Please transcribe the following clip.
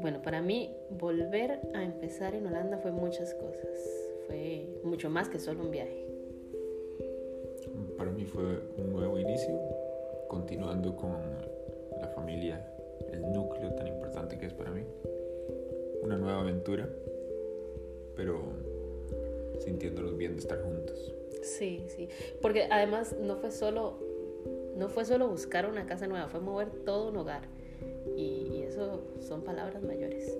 Bueno, para mí volver a empezar en Holanda fue muchas cosas. Fue mucho más que solo un viaje. Para mí fue un nuevo inicio, continuando con la familia, el núcleo tan importante que es para mí. Una nueva aventura, pero sintiéndonos bien de estar juntos. Sí, sí, porque además no fue solo no fue solo buscar una casa nueva, fue mover todo un hogar. Y, son palabras mayores.